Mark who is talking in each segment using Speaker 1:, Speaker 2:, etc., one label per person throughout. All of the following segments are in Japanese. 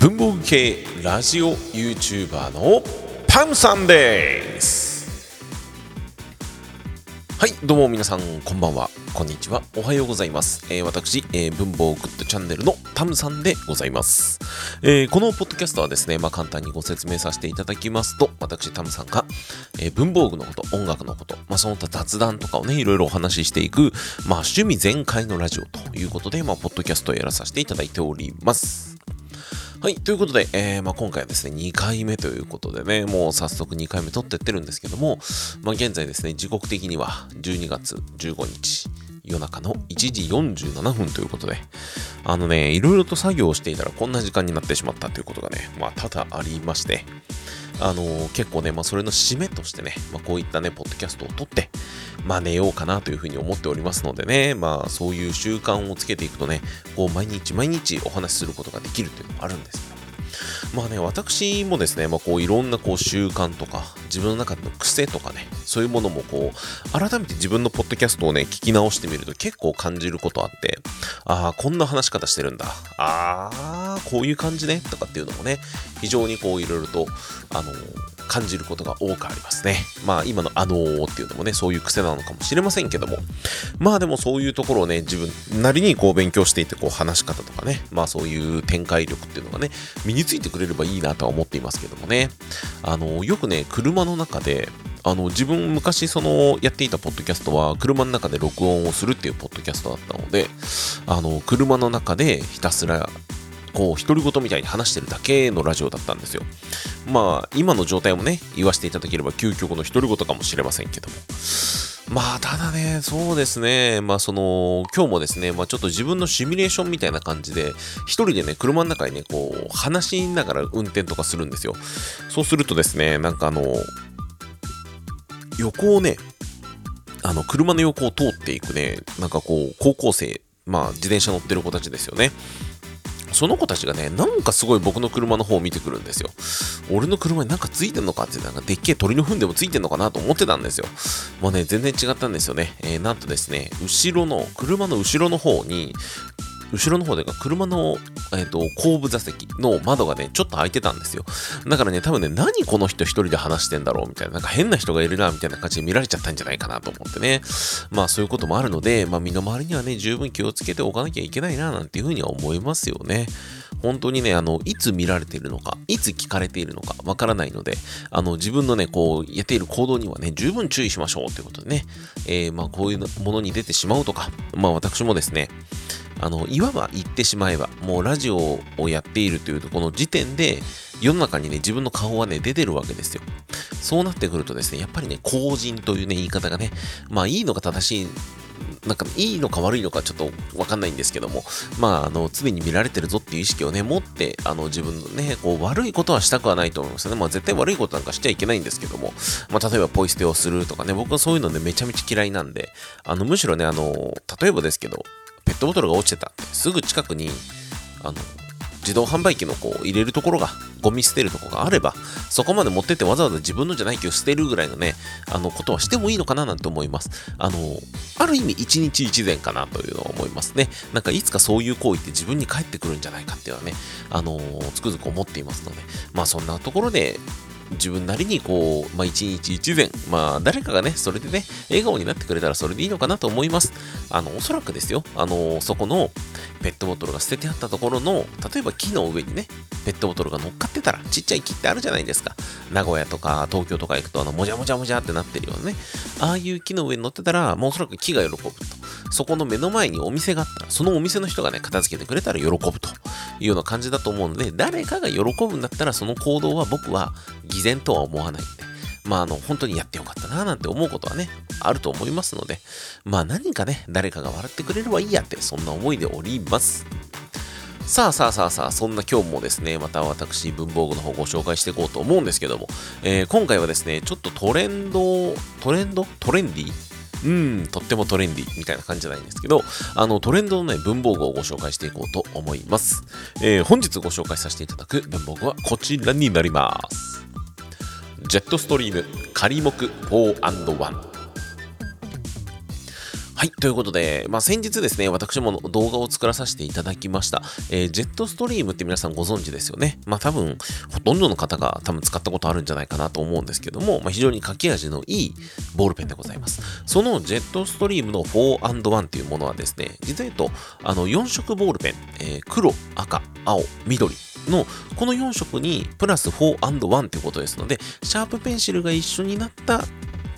Speaker 1: 文房具系ラジオ YouTuber のパンさんです。はいどうも皆さんこんばんは。こんにちは。おはようございます、えー、私、えー、文房グッドチャンネルのタムさんでございます、えー、このポッドキャストはですね、まあ、簡単にご説明させていただきますと私タムさんが、えー、文房具のこと音楽のこと、まあ、その他雑談とかをねいろいろお話ししていく、まあ、趣味全開のラジオということで、まあ、ポッドキャストをやらさせていただいております。はい。ということで、えー、まあ、今回はですね、2回目ということでね、もう早速2回目撮ってってるんですけども、まあ、現在ですね、時刻的には12月15日、夜中の1時47分ということで、あのね、いろいろと作業をしていたらこんな時間になってしまったということがね、まあ、多々ありまして、あのー、結構ね、まあ、それの締めとしてね、まあ、こういったね、ポッドキャストを撮って、まあ、寝ようかなというふうに思っておりますのでね、まあ、そういう習慣をつけていくとね、こう、毎日毎日お話しすることができるっていうのもあるんです、まあね、私もですね、まあ、こういろんなこう習慣とか、自分の中の癖とかね、そういうものもこう、改めて自分のポッドキャストをね、聞き直してみると結構感じることあって、ああ、こんな話し方してるんだ。ああ、こういう感じね、とかっていうのもね、非常にこういろいろと、あの感じることが多くありますね。まあ今のあのーっていうのもね、そういう癖なのかもしれませんけども、まあでもそういうところをね、自分なりにこう勉強していて、こう話し方とかね、まあそういう展開力っていうのがね、身についてくれればいいなとは思っていますけどもね、あの、よくね、車の中で、あの自分昔そのやっていたポッドキャストは車の中で録音をするっていうポッドキャストだったのであの車の中でひたすらこう独り言みたいに話してるだけのラジオだったんですよまあ今の状態もね言わせていただければ究極の独り言かもしれませんけどもまあ、ただね、そうですね、まあ、その、今日もですね、まあ、ちょっと自分のシミュレーションみたいな感じで、一人でね、車の中にね、こう、話しながら運転とかするんですよ。そうするとですね、なんかあの、横をね、あの、車の横を通っていくね、なんかこう、高校生、まあ、自転車乗ってる子たちですよね。その子たちがね、なんかすごい僕の車の方を見てくるんですよ。俺の車になんかついてんのかって、なんかでっけえ鳥の糞でもついてんのかなと思ってたんですよ。もうね、全然違ったんですよね。えー、なんとですね、後ろの、車の後ろの方に、後ろの方で車の、えーと、後部座席の窓がね、ちょっと開いてたんですよ。だからね、多分ね、何この人一人で話してんだろうみたいな、なんか変な人がいるな、みたいな感じで見られちゃったんじゃないかなと思ってね。まあそういうこともあるので、まあ身の回りにはね、十分気をつけておかなきゃいけないな、なんていうふうには思いますよね。本当にね、あの、いつ見られているのか、いつ聞かれているのか、わからないので、あの、自分のね、こう、やっている行動にはね、十分注意しましょうということでね、えー、まあ、こういうものに出てしまうとか、まあ、私もですね、あの、いわば言ってしまえば、もうラジオをやっているというとこの時点で、世の中にね、自分の顔はね、出てるわけですよ。そうなってくるとですね、やっぱりね、公人というね、言い方がね、まあいいのが正しいなんかいいのか悪いのかちょっとわかんないんですけども、まあ、あの、常に見られてるぞっていう意識をね、持って、あの、自分のね、こう、悪いことはしたくはないと思いますよね。まあ、絶対悪いことなんかしちゃいけないんですけども、まあ、例えばポイ捨てをするとかね、僕はそういうのね、めちゃめちゃ嫌いなんで、あの、むしろね、あの、例えばですけど、ペットボトルが落ちてた。すぐ近くに、あの、自動販売機のこう入れるところが、ゴミ捨てるところがあれば、そこまで持ってってわざわざ自分のじゃない気を捨てるぐらいのね、あのことはしてもいいのかななんて思います。あの、ある意味一日一善かなというのは思いますね。なんかいつかそういう行為って自分に返ってくるんじゃないかっていうのはね、あのつくづく思っていますので、まあそんなところで、自分なりにこう、まあ、一日一善、まあ、誰かがね、それでね、笑顔になってくれたらそれでいいのかなと思います。あの、おそらくですよ、あの、そこのペットボトルが捨ててあったところの、例えば木の上にね、ペットボトルが乗っかってたら、ちっちゃい木ってあるじゃないですか。名古屋とか東京とか行くと、あの、もじゃもじゃもじゃってなってるようなね、ああいう木の上に乗ってたら、もうおそらく木が喜ぶと。そこの目の前にお店があったら、そのお店の人がね、片付けてくれたら喜ぶというような感じだと思うので、誰かが喜ぶんだったら、その行動は僕は偽善とは思わないんで、まあ、あの、本当にやってよかったな、なんて思うことはね、あると思いますので、まあ、何かね、誰かが笑ってくれればいいやって、そんな思いでおります。さあさあさあさあ、そんな今日もですね、また私、文房具の方ご紹介していこうと思うんですけども、えー、今回はですね、ちょっとトレンド、トレンド？トレンディうん、とってもトレンディみたいな感じじゃないんですけど、あの、トレンドのね、文房具をご紹介していこうと思います。えー、本日ご紹介させていただく文房具はこちらになります。ジェットストリーム仮木 4&1。はい。ということで、まあ、先日ですね、私も動画を作らさせていただきました。えー、ジェットストリームって皆さんご存知ですよね。まあ、多分、ほとんどの方が多分使ったことあるんじゃないかなと思うんですけども、まあ、非常に書き味のいいボールペンでございます。そのジェットストリームの 4&1 っていうものはですね、実は言うと、あの、4色ボールペン、えー、黒、赤、青、緑、のこの4色にプラス 4&1 ということですので、シャープペンシルが一緒になった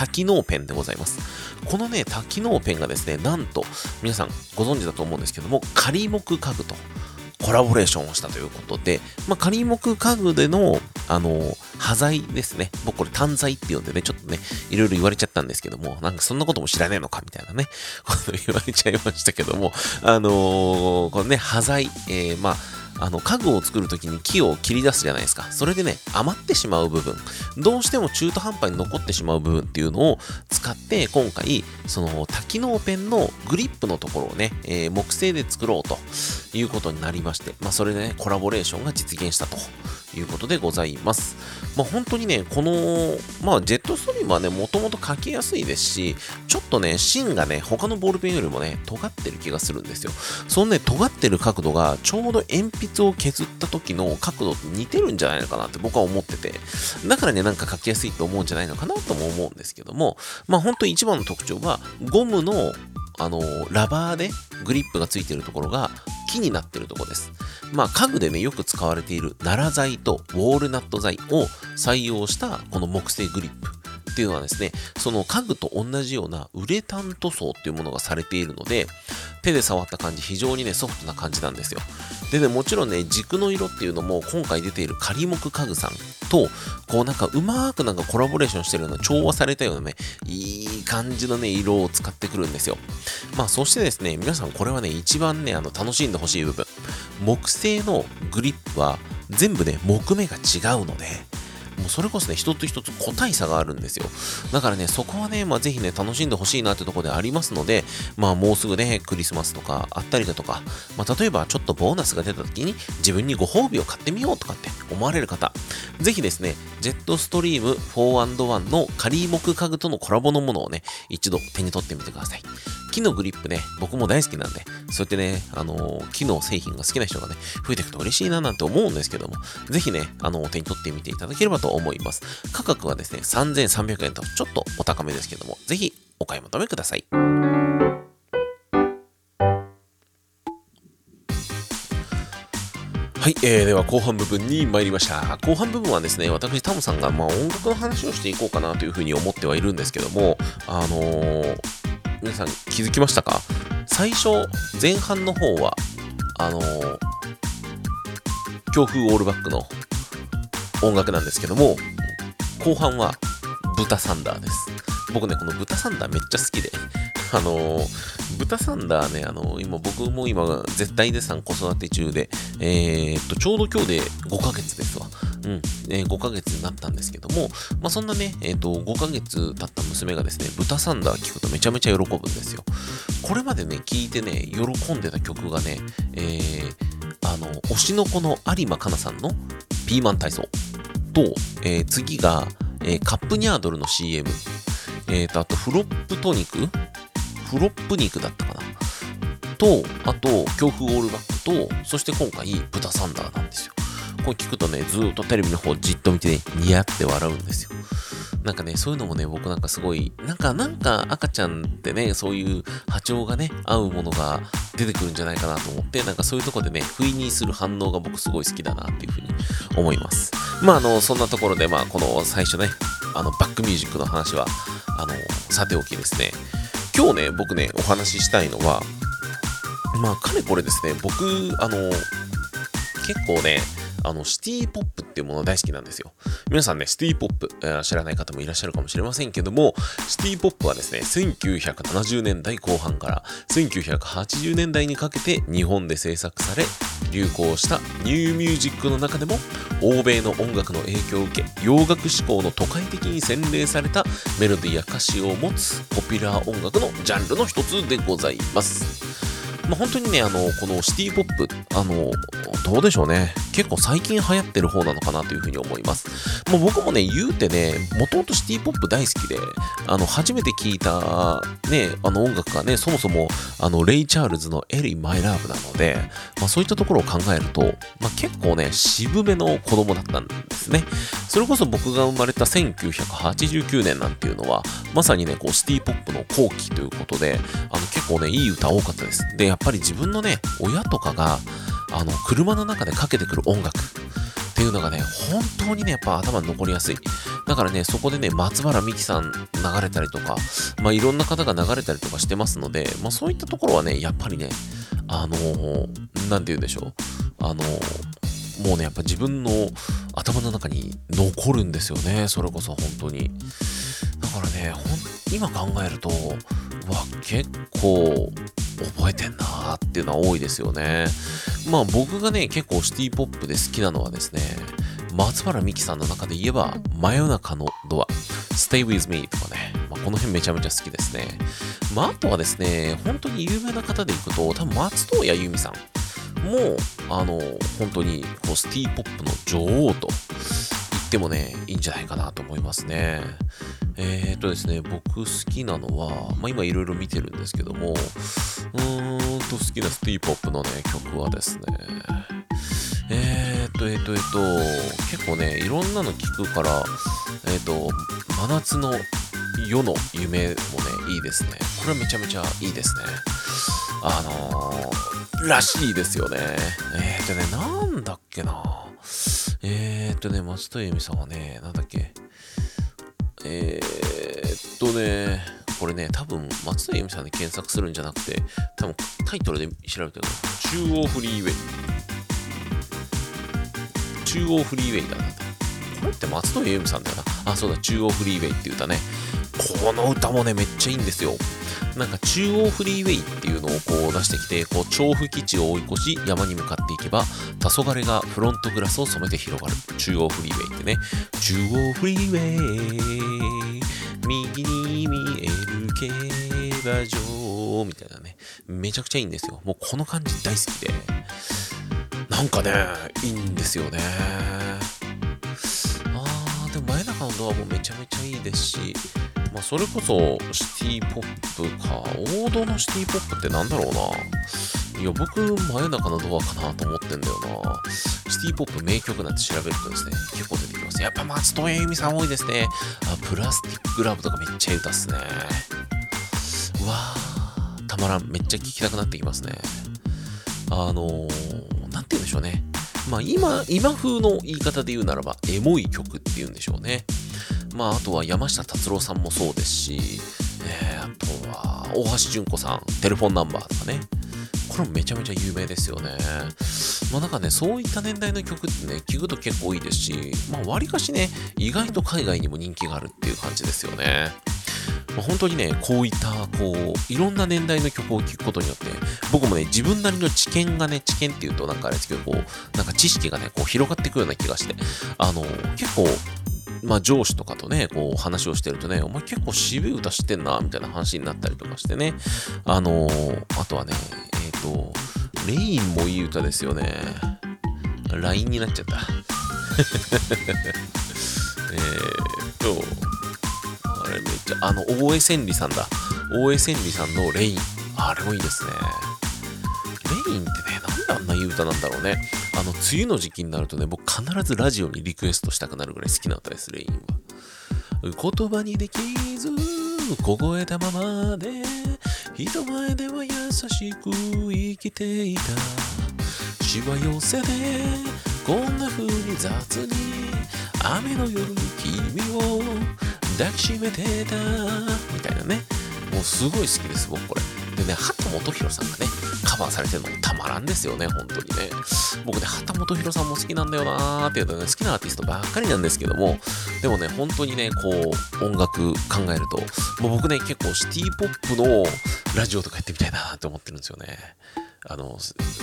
Speaker 1: 多機能ペンでございます。このね、多機能ペンがですね、なんと、皆さんご存知だと思うんですけども、仮木家具とコラボレーションをしたということで、まあ、仮木家具での、あの、端材ですね。僕これ単材って呼んでね、ちょっとね、いろいろ言われちゃったんですけども、なんかそんなことも知らねえのかみたいなね、こと言われちゃいましたけども、あのー、このね、端材、えー、まあ、あの家具を作るときに木を切り出すじゃないですか。それでね、余ってしまう部分、どうしても中途半端に残ってしまう部分っていうのを使って、今回、その多機能ペンのグリップのところをね、えー、木製で作ろうということになりまして、まあ、それでね、コラボレーションが実現したということでございます。まあ、本当にね、この、まあ、ジェットストリームはね、もともと書きやすいですし、ちょっとね、芯がね、他のボールペンよりもね、尖ってる気がするんですよ。そのね、尖ってる角度が、ちょうど鉛筆を削った時の角度と似てるんじゃないのかなって僕は思ってて、だからね、なんか書きやすいと思うんじゃないのかなとも思うんですけども、まあ、本当に一番の特徴は、ゴムのあのラバーでグリップがついてるところが木になってるとこです。まあ家具でねよく使われている奈良材とウォールナット材を採用したこの木製グリップっていうのはですね、その家具と同じようなウレタン塗装っていうものがされているので、手で触った感じ、非常にね、ソフトな感じなんですよ。でね、もちろんね、軸の色っていうのも、今回出ている仮木家具さんと、こうなんかうまくなんかコラボレーションしてるような、調和されたようなね、いい感じのね、色を使ってくるんですよ。まあ、そしてですね、皆さんこれはね、一番ね、あの、楽しんでほしい部分。木製のグリップは、全部ね、木目が違うので、もうそれこそね、一つ一つ個体差があるんですよ。だからね、そこはね、まあ、ぜひね、楽しんでほしいなってところでありますので、まあ、もうすぐね、クリスマスとかあったりだとか、まあ、例えばちょっとボーナスが出た時に自分にご褒美を買ってみようとかって思われる方、ぜひですね、ジェットストリーム 4&1 の仮木家具とのコラボのものをね、一度手に取ってみてください。木のグリップね、僕も大好きなんで、そうやってね、あのー、木の製品が好きな人がね、増えていくと嬉しいななんて思うんですけども、ぜひね、あのー、手に取ってみていただければと思います。価格はですね、3300円とちょっとお高めですけども、ぜひお買い求めください。はい、えー、では後半部分に参りました。後半部分はですね、私、タムさんが、まあ、音楽の話をしていこうかなというふうに思ってはいるんですけども、あのー、皆さん気づきましたか？最初、前半の方は、あのー、強風オールバックの音楽なんですけども、後半は豚サンダーです。僕ね、この豚サンダーめっちゃ好きで、あのー、豚サンダーね、あのー、今僕も今絶対でさん子育て中で、えー、っと、ちょうど今日で5ヶ月ですわ。うん、えー、5ヶ月になったんですけども、まあ、そんなね、えっ、と、5ヶ月経った娘がですね、豚サンダー聞くとめちゃめちゃ喜ぶんですよ。これまでね、聞いてね、喜んでた曲がね、えー、あの、推しの子の有馬かなさんのピーマン体操。と、えー、次が、えー、カップニャードルの CM、えーと、あとフロップトニク？フロップ肉だったかな？と、あと、強風オールバックと、そして今回、豚サンダーなんですよ。これ聞くとね、ずっとテレビの方じっと見てね、ニヤって笑うんですよ。なんかね、そういうのもね、僕なんかすごい、なんか、なんか赤ちゃんってね、そういう波長がね、合うものが出てくるんじゃないかなと思って、なんかそういうとこでね、不意にする反応が僕すごい好きだなっていうふうに思います。まあ、あの、そんなところで、まあ、この最初ね、あの、バックミュージックの話は、あの、さておきですね、今日ね、僕ね、お話ししたいのは、まあ、かれこれですね、僕、あの、結構ね、あの、シティポップっていうもの大好きなんですよ。皆さんね、シティポップ、えー、知らない方もいらっしゃるかもしれませんけども、シティポップはですね、1970年代後半から1980年代にかけて日本で制作され、流行したニューミュージックの中でも、欧米の音楽の影響を受け、洋楽志向の都会的に洗練されたメロディや歌詞を持つポピュラー音楽のジャンルの一つでございます。まあ、本当にね、あの、このシティポップ、あの、どうでしょうね。結構最近流行ってる方なのかなというふうに思います。もう僕もね、言うてね、もともとシティポップ大好きで、あの、初めて聞いた、ね、あの音楽がね、そもそも、あの、レイ・チャールズのエリー・マイ・ラブなので、まあ、そういったところを考えると、まあ、結構ね、渋めの子供だったんですね。それこそ僕が生まれた1989年なんていうのは、まさにね、こう、シティポップの後期ということで、あの、結構ね、いい歌多かったです。で、やっっぱり自分のね、親とかが、あの、車の中でかけてくる音楽っていうのがね、本当にね、やっぱ頭に残りやすい。だからね、そこでね、松原美樹さん流れたりとか、まあ、いろんな方が流れたりとかしてますので、まあ、そういったところはね、やっぱりね、あのー、なんて言うんでしょう。あのー、もうね、やっぱ自分の頭の中に残るんですよね。それこそ本当に。だからね、ほん今考えると、わ、結構覚えてんなーっていうのは多いですよね。まあ僕がね、結構シティポップで好きなのはですね、松原美樹さんの中で言えば、真夜中のドア、Stay With Me とかね、まあ、この辺めちゃめちゃ好きですね。まああとはですね、本当に有名な方でいくと、多分松任谷由実さんも、あの、本当にこうシティポップの女王とってもね、いいんじゃないかなと思いますね。えー、っとですね、僕好きなのは、まあ、今いろいろ見てるんですけども、うーんと好きなスティーポップのね、曲はですね、えー、っと、えー、っと、え、っと、結構ね、いろんなの聞くから、えっと、真夏の夜の夢もね、いいですね。これはめちゃめちゃいいですね。あのー、らしいですよね。え、っとね、なんだっけな。えー、っとね、松任谷由実さんはね、なんだっけ？えー、っとね、これね、多分松田由美さんで検索するんじゃなくて、多分タイトルで調べてるの。中央フリーウェイ。中央フリーウェイだな。これって松任谷由実さんだよな。あ、そうだ、中央フリーウェイっていう歌ね。この歌もね、めっちゃいいんですよ。なんか中央フリーウェイっていうのをこう出してきて、こう調布基地を追い越し山に向かっていけば、黄昏がフロントグラスを染めて広がる。中央フリーウェイってね。中央フリーウェイ、右に見える競馬場みたいなね。めちゃくちゃいいんですよ。もうこの感じ大好きで。なんかね、いいんですよね。あー、でも前中のドアもめちゃめちゃいいですし、まあ、それこそシティポップか。王道のシティポップってなんだろうな。いや、僕、真夜中のドアかなと思ってんだよな。シティポップ名曲なんて調べるとですね、結構出てきます。やっぱ松任谷由実さん多いですね。あ、プラスティックラブとかめっちゃいい歌っすね。うわー、たまらん。めっちゃ聴きたくなってきますね。あのー、なんて言うんでしょうね。まあ今、今風の言い方で言うならば、エモい曲って言うんでしょうね。まあ、あとは山下達郎さんもそうですし、えー、あとは大橋純子さん、テレフォンナンバーとかね。これもめちゃめちゃ有名ですよね。まあなんかね、そういった年代の曲ってね、聞くと結構多いですし、まあ割かしね、意外と海外にも人気があるっていう感じですよね。まあ、本当にね、こういった、こう、いろんな年代の曲を聴くことによって、僕もね、自分なりの知見がね、知見っていうとなんかあれですけど、こう、なんか知識がね、こう広がっていくような気がして、あの、結構、まあ上司とかとね、こう話をしてるとね、お前結構渋い歌知ってんな、みたいな話になったりとかしてね。あのー、あとはね、えっ、ー、と、レインもいい歌ですよね。LINE になっちゃった。えっと、あれめっちゃ、あの、大江千里さんだ。大江千里さんのレイン。あれもいいですね。レインってね、であんないい歌なんだろうね。あの、梅雨の時期になるとね、僕必ずラジオにリクエストしたくなるぐらい好きな歌です、レインは。言葉にできず、凍えたままで、人前では優しく生きていた。しわ寄せで、こんな風に雑に、雨の夜に君を抱きしめてた。みたいなね。もうすごい好きです、僕これ。でね、畑本博さんがね、カバーされてるのもたまらんですよね、本当にね。僕ね、畑本博さんも好きなんだよなーっていうとね、好きなアーティストばっかりなんですけども、でもね、本当にね、こう、音楽考えると、もう僕ね、結構シティポップのラジオとかやってみたいなって思ってるんですよね。あの、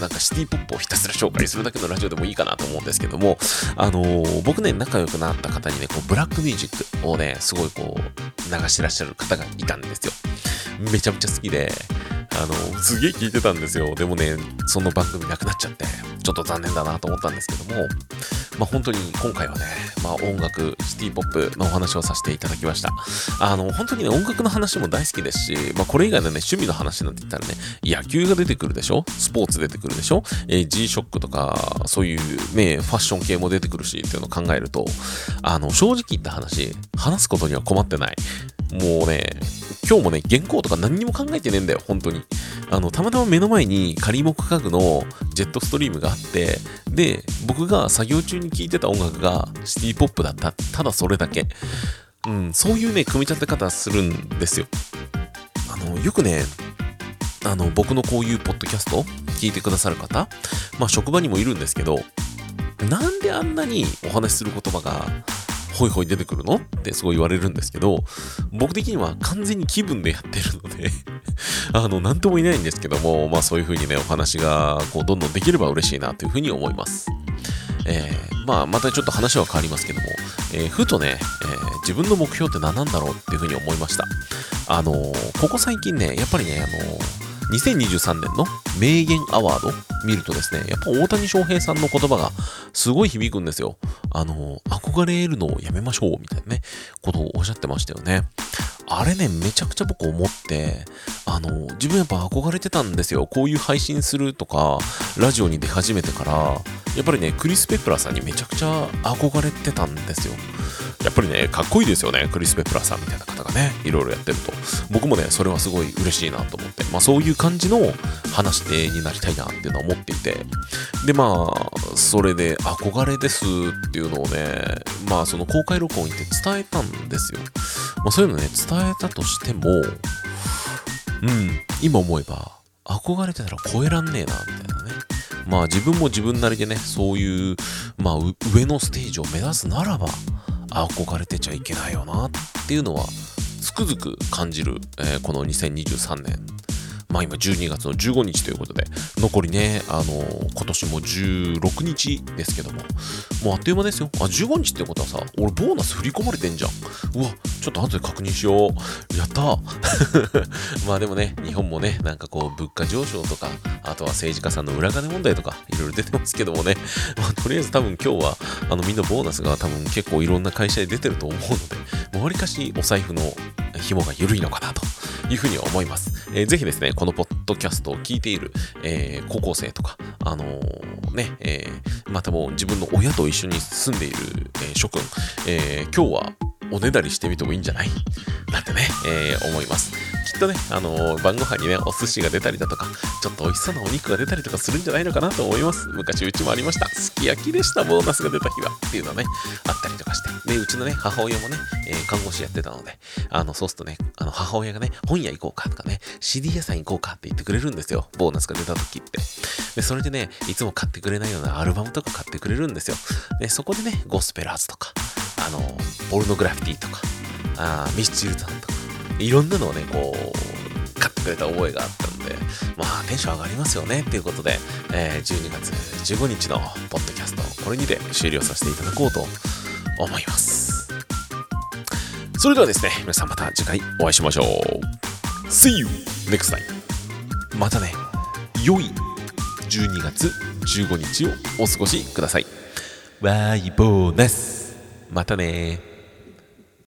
Speaker 1: なんかシティポップをひたすら紹介するだけのラジオでもいいかなと思うんですけども、あのー、僕ね、仲良くなった方にね、こう、ブラックミュージックをね、すごいこう、流してらっしゃる方がいたんですよ。めちゃめちゃ好きで、あの、すげえ聞いてたんですよ。でもね、その番組なくなっちゃって、ちょっと残念だなと思ったんですけども、まあ本当に今回はね、まあ音楽、シティポップのお話をさせていただきました。あの、本当にね、音楽の話も大好きですし、まあこれ以外のね、趣味の話なんて言ったらね、野球が出てくるでしょ？スポーツ出てくるでしょ？えー、G-SHOCK とか、そういうね、ファッション系も出てくるしっていうのを考えると、あの、正直言った話、話すことには困ってない。もうね、今日もね、原稿とか何にも考えてねえんだよ、本当に。あの、たまたま目の前に仮目家具のジェットストリームがあって、で、僕が作業中に聴いてた音楽がシティポップだった。ただそれだけ。うん、そういうね、組み立て方するんですよ。あの、よくね、あの、僕のこういうポッドキャスト聞いてくださる方、まあ職場にもいるんですけど、なんであんなにお話しする言葉がホイホイ出てくるの？ってすごい言われるんですけど、僕的には完全に気分でやってるので あの、なんともいないんですけども、まあそういう風にね、お話がこうどんどんできれば嬉しいなという風に思います。えー、まあまたちょっと話は変わりますけども、えー、ふとね、えー、自分の目標って何なんだろうっていう風に思いました。あのここ最近ね、やっぱりね、あの2023年の名言アワード見るとですね、やっぱ大谷翔平さんの言葉がすごい響くんですよ。あの、憧れるのをやめましょうみたいなね、ことをおっしゃってましたよね。あれね、めちゃくちゃ僕思って、あの、自分やっぱ憧れてたんですよ。こういう配信するとか、ラジオに出始めてから、やっぱりね、クリス・ペプラさんにめちゃくちゃ憧れてたんですよ。やっぱりね、かっこいいですよね。クリス・ペプラさんみたいな方がね、いろいろやってると。僕もね、それはすごい嬉しいなと思って、まあそういう感じの話になりたいなっていうのは思っていて、で、まあ、それで憧れですっていうのをね、まあその公開録音にて伝えたんですよ。まあそういうのね、伝えたとしても、うん、今思えば、憧れてたら超えらんねえな、みたいなね。まあ自分も自分なりでね、そういう、まあ上のステージを目指すならば、憧れてちゃいけないよなっていうのは、つくづく感じる、えー、この2023年まあ今12月の15日ということで、残りね、あのー、今年も16日ですけども、もうあっという間ですよ。あ、15日ってことはさ、俺ボーナス振り込まれてんじゃん。うわ、ちょっと後で確認しよう。やった まあでもね、日本もね、なんかこう、物価上昇とか、あとは政治家さんの裏金問題とか、いろいろ出てますけどもね、まあとりあえず多分今日は、あのみんなボーナスが多分結構いろんな会社で出てると思うので、わりかしお財布の紐が緩いのかなというふうに思います。えー、ぜひですね、このポッドキャストを聞いている、えー、高校生とか、あのー、ね、えー、またも自分の親と一緒に住んでいる、え諸君、え今日はおねだりしてみてもいいんじゃない？なんてね、え思います。とね、あのー、晩ご飯にね、お寿司が出たりだとか、ちょっと美味しそうなお肉が出たりとかするんじゃないのかなと思います。昔うちもありました。すき焼きでした、ボーナスが出た日は。っていうのね、あったりとかして。で、うちのね、母親もね、えー、看護師やってたので、あの、そうするとね、あの、母親がね、本屋行こうかとかね、CD 屋さん行こうかって言ってくれるんですよ。ボーナスが出た時って。で、それでね、いつも買ってくれないようなアルバムとか買ってくれるんですよ。で、そこでね、ゴスペラーズとか、あの、ポルノグラフィティとか、あミスチルタンとか、いろんなのをね、こう、買ってくれた覚えがあったんで、まあテンション上がりますよねっていうことで、えー、12月15日のポッドキャスト、これにて終了させていただこうと思います。それではですね、皆さんまた次回お会いしましょう。See you next time! またね、良い12月15日をお過ごしください。ワイボーナスまたね